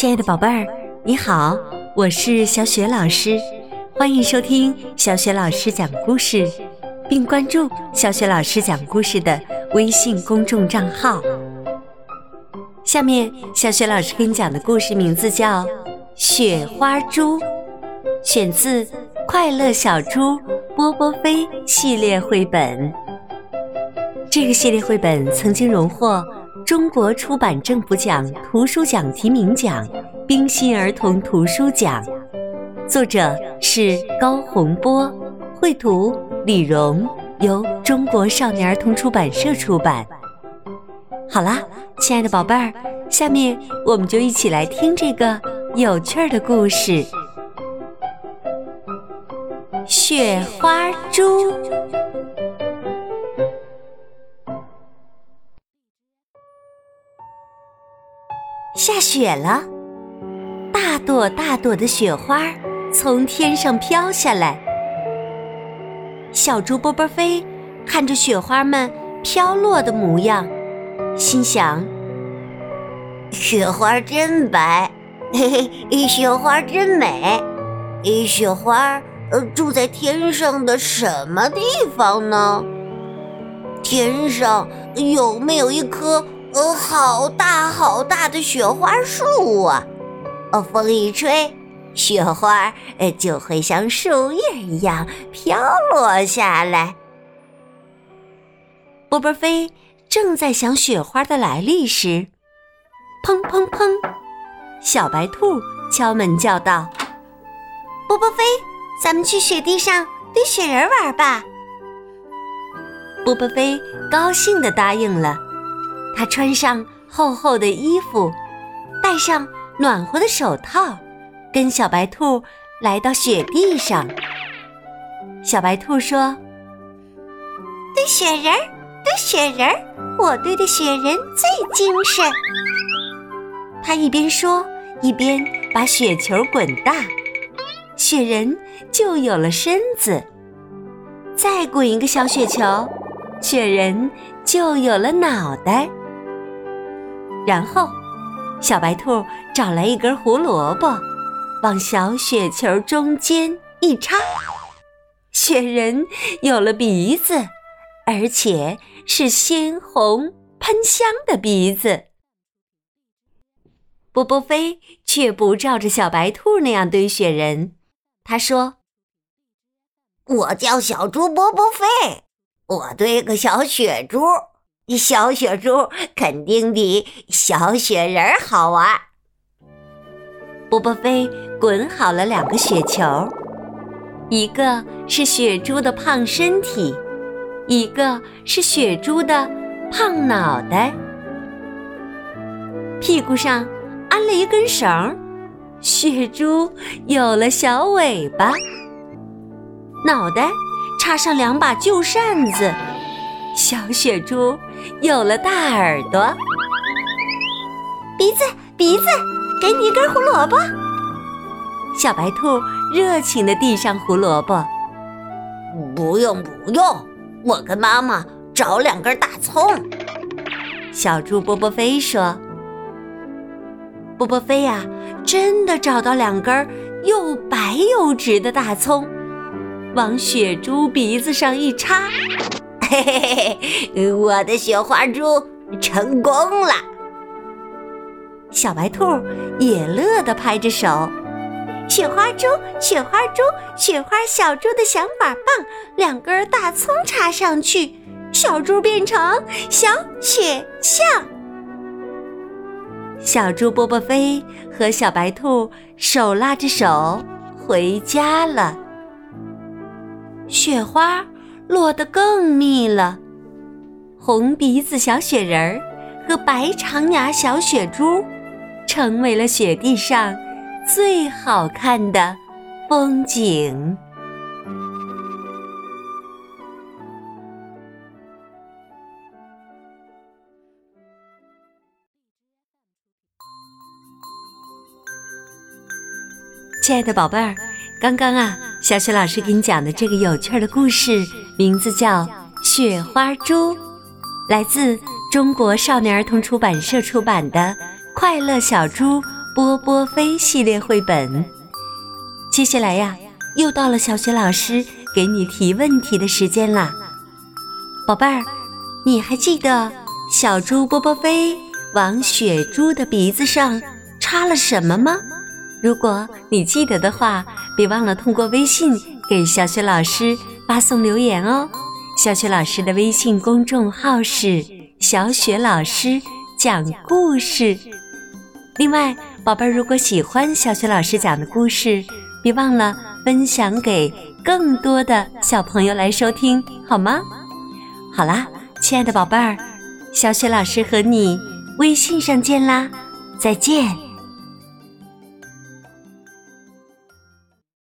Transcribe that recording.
亲爱的宝贝儿，你好，我是小雪老师，欢迎收听小雪老师讲故事，并关注小雪老师讲故事的微信公众账号。下面，小雪老师给你讲的故事名字叫《雪花猪》，选自《快乐小猪波波飞》系列绘本。这个系列绘本曾经荣获。中国出版政府奖图书奖提名奖、冰心儿童图书奖，作者是高洪波，绘图李荣，由中国少年儿童出版社出版。好啦，亲爱的宝贝儿，下面我们就一起来听这个有趣儿的故事《雪花猪》。下雪了，大朵大朵的雪花从天上飘下来。小猪波波飞看着雪花们飘落的模样，心想：雪花真白，嘿嘿，雪花真美。雪花呃住在天上的什么地方呢？天上有没有一颗？呃，好大好大的雪花树啊！哦，风一吹，雪花呃就会像树叶一样飘落下来。波波飞正在想雪花的来历时，砰砰砰，小白兔敲门叫道：“波波飞，咱们去雪地上堆雪人玩吧！”波波飞高兴地答应了。他穿上厚厚的衣服，戴上暖和的手套，跟小白兔来到雪地上。小白兔说：“堆雪人，堆雪人，我堆的雪人最精神。”他一边说，一边把雪球滚大，雪人就有了身子。再滚一个小雪球，雪人就有了脑袋。然后，小白兔找来一根胡萝卜，往小雪球中间一插，雪人有了鼻子，而且是鲜红喷香的鼻子。波波飞却不照着小白兔那样堆雪人，他说：“我叫小猪波波飞，我堆个小雪猪。”小雪猪肯定比小雪人好玩。波波飞滚好了两个雪球，一个是雪猪的胖身体，一个是雪猪的胖脑袋。屁股上安了一根绳，雪猪有了小尾巴。脑袋插上两把旧扇子。小雪猪有了大耳朵，鼻子鼻子，给你一根胡萝卜。小白兔热情地递上胡萝卜。不用不用，我跟妈妈找两根大葱。小猪波波飞说：“波波飞呀，真的找到两根又白又直的大葱，往雪猪鼻子上一插。”嘿嘿嘿，我的雪花猪成功了！小白兔也乐得拍着手。雪花猪，雪花猪，雪花小猪的想法棒，两根大葱插上去，小猪变成小雪象。小猪波波飞和小白兔手拉着手回家了。雪花。落得更密了，红鼻子小雪人儿和白长牙小雪猪，成为了雪地上最好看的风景。亲爱的宝贝儿，刚刚啊，小雪老师给你讲的这个有趣的故事。名字叫《雪花猪》，来自中国少年儿童出版社出版的《快乐小猪波波飞系列绘本。接下来呀，又到了小雪老师给你提问题的时间啦，宝贝儿，你还记得小猪波波飞往雪猪的鼻子上插了什么吗？如果你记得的话，别忘了通过微信给小雪老师发送留言哦。小雪老师的微信公众号是“小雪老师讲故事”。另外，宝贝儿，如果喜欢小雪老师讲的故事，别忘了分享给更多的小朋友来收听，好吗？好啦，亲爱的宝贝儿，小雪老师和你微信上见啦，再见。